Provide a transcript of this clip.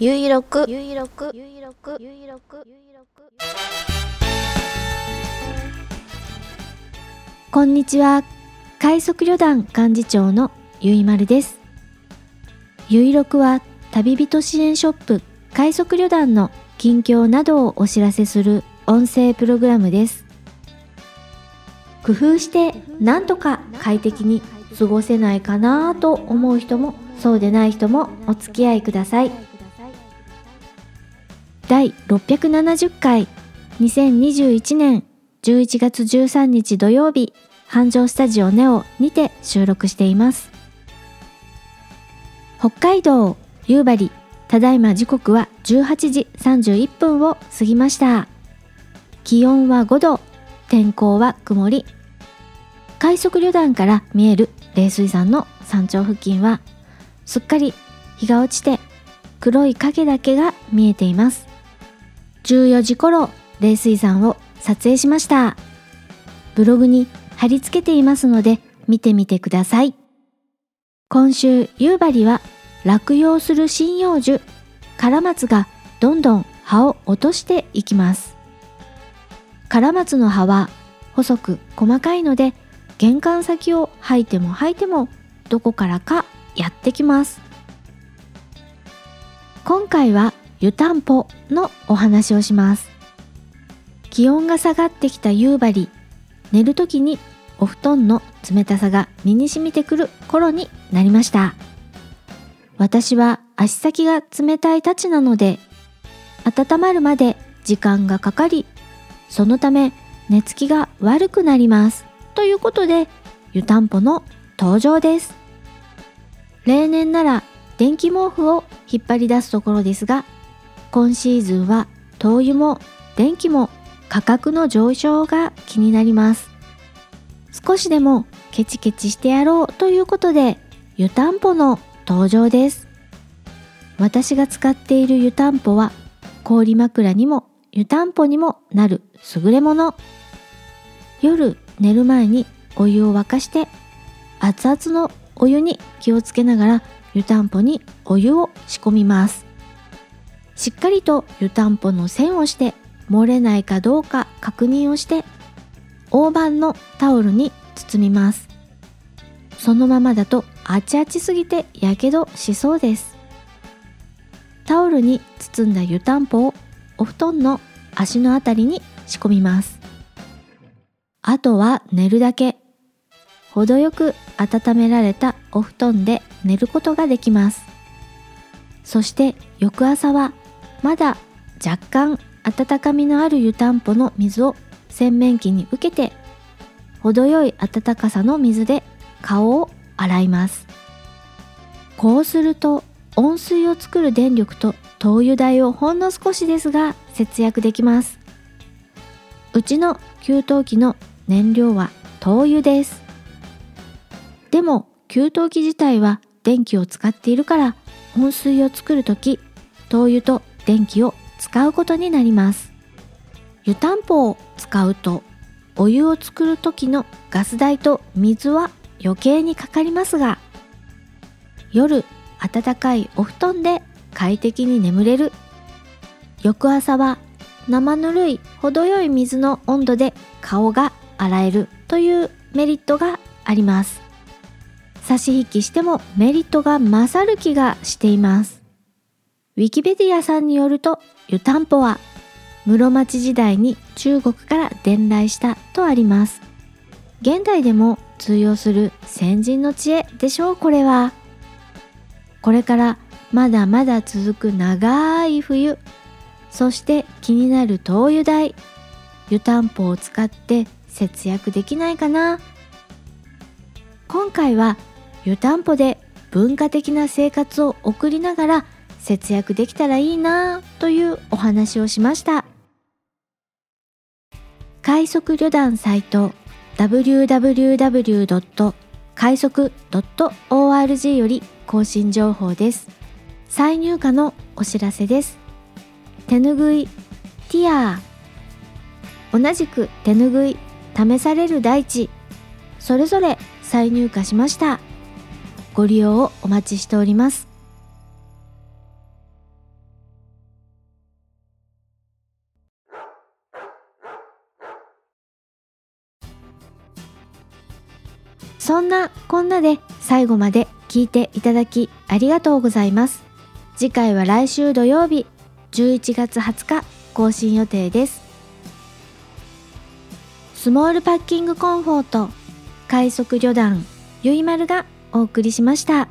ゆいろくゆいろくゆいろくゆいろくゆいろくこんにちは。快速旅団幹事長のゆいまるです。ゆいろくは旅人支援ショップ快速旅団の近況などをお知らせする音声プログラムです。工夫してなんとか快適に過ごせないかなと思う人もそうでない人もお付き合いください。第670回。2021年11月13日土曜日。繁盛スタジオネオにて収録しています。北海道夕張。ただいま時刻は18時31分を過ぎました。気温は5度。天候は曇り。快速旅団から見える冷水山の山頂付近はすっかり日が落ちて黒い影だけが見えています。14時頃冷水山を撮影しました。ブログに貼り付けていますので見てみてください。今週夕張は落葉する針葉樹カラマツがどんどん葉を落としていきます。カラマツの葉は細く細かいので玄関先を吐いても吐いてもどこからかやってきます。今回は湯たんぽのお話をします。気温が下がってきた夕張寝る時にお布団の冷たさが身に染みてくる頃になりました。私は足先が冷たいたちなので温まるまで時間がかかりそのため寝つきが悪くなりますということで湯たんぽの登場です。例年なら電気毛布を引っ張り出すところですが今シーズンは灯油も電気も価格の上昇が気になります。少しでもケチケチしてやろうということで湯たんぽの登場です。私が使っている湯たんぽは氷枕にも湯たんぽにもなる優れもの。夜寝る前にお湯を沸かして熱々のお湯に気をつけながら湯たんぽにお湯を仕込みます。しっかりと湯たんぽの線をして漏れないかどうか確認をして大判のタオルに包みます。そのままだとあちあちすぎてやけどしそうです。タオルに包んだ湯たんぽをお布団の足のあたりに仕込みます。あとは寝るだけ。程よく温められたお布団で寝ることができます。そして翌朝はまだ若干温かみのある湯たんぽの水を洗面器に受けて程よい温かさの水で顔を洗います。こうすると温水を作る電力と灯油代をほんの少しですが節約できます。うちの給湯器の燃料は灯油です。でも給湯器自体は電気を使っているから温水を作るとき灯油と電気を使うことになります。湯たんぽを使うとお湯を作る時のガス代と水は余計にかかりますが夜暖かいお布団で快適に眠れる。翌朝は生ぬるい程よい水の温度で顔が洗えるというメリットがあります。差し引きしてもメリットが勝る気がしています。ウィキペディアさんによると湯たんぽは室町時代に中国から伝来したとあります。現代でも通用する先人の知恵でしょうこれは。これからまだまだ続く長い冬そして気になる灯油代湯たんぽを使って節約できないかな。今回は湯たんぽで文化的な生活を送りながら節約できたらいいなというお話をしました。快速旅団サイト www. 快速 .org より更新情報です。再入荷のお知らせです。手ぬぐいティアー同じく手ぬぐい試される大地それぞれ再入荷しました。ご利用をお待ちしております。そんなこんなで最後まで聞いていただきありがとうございます次回は来週土曜日11月20日更新予定ですスモールパッキングコンフォート快速旅団ゆいまるがお送りしました。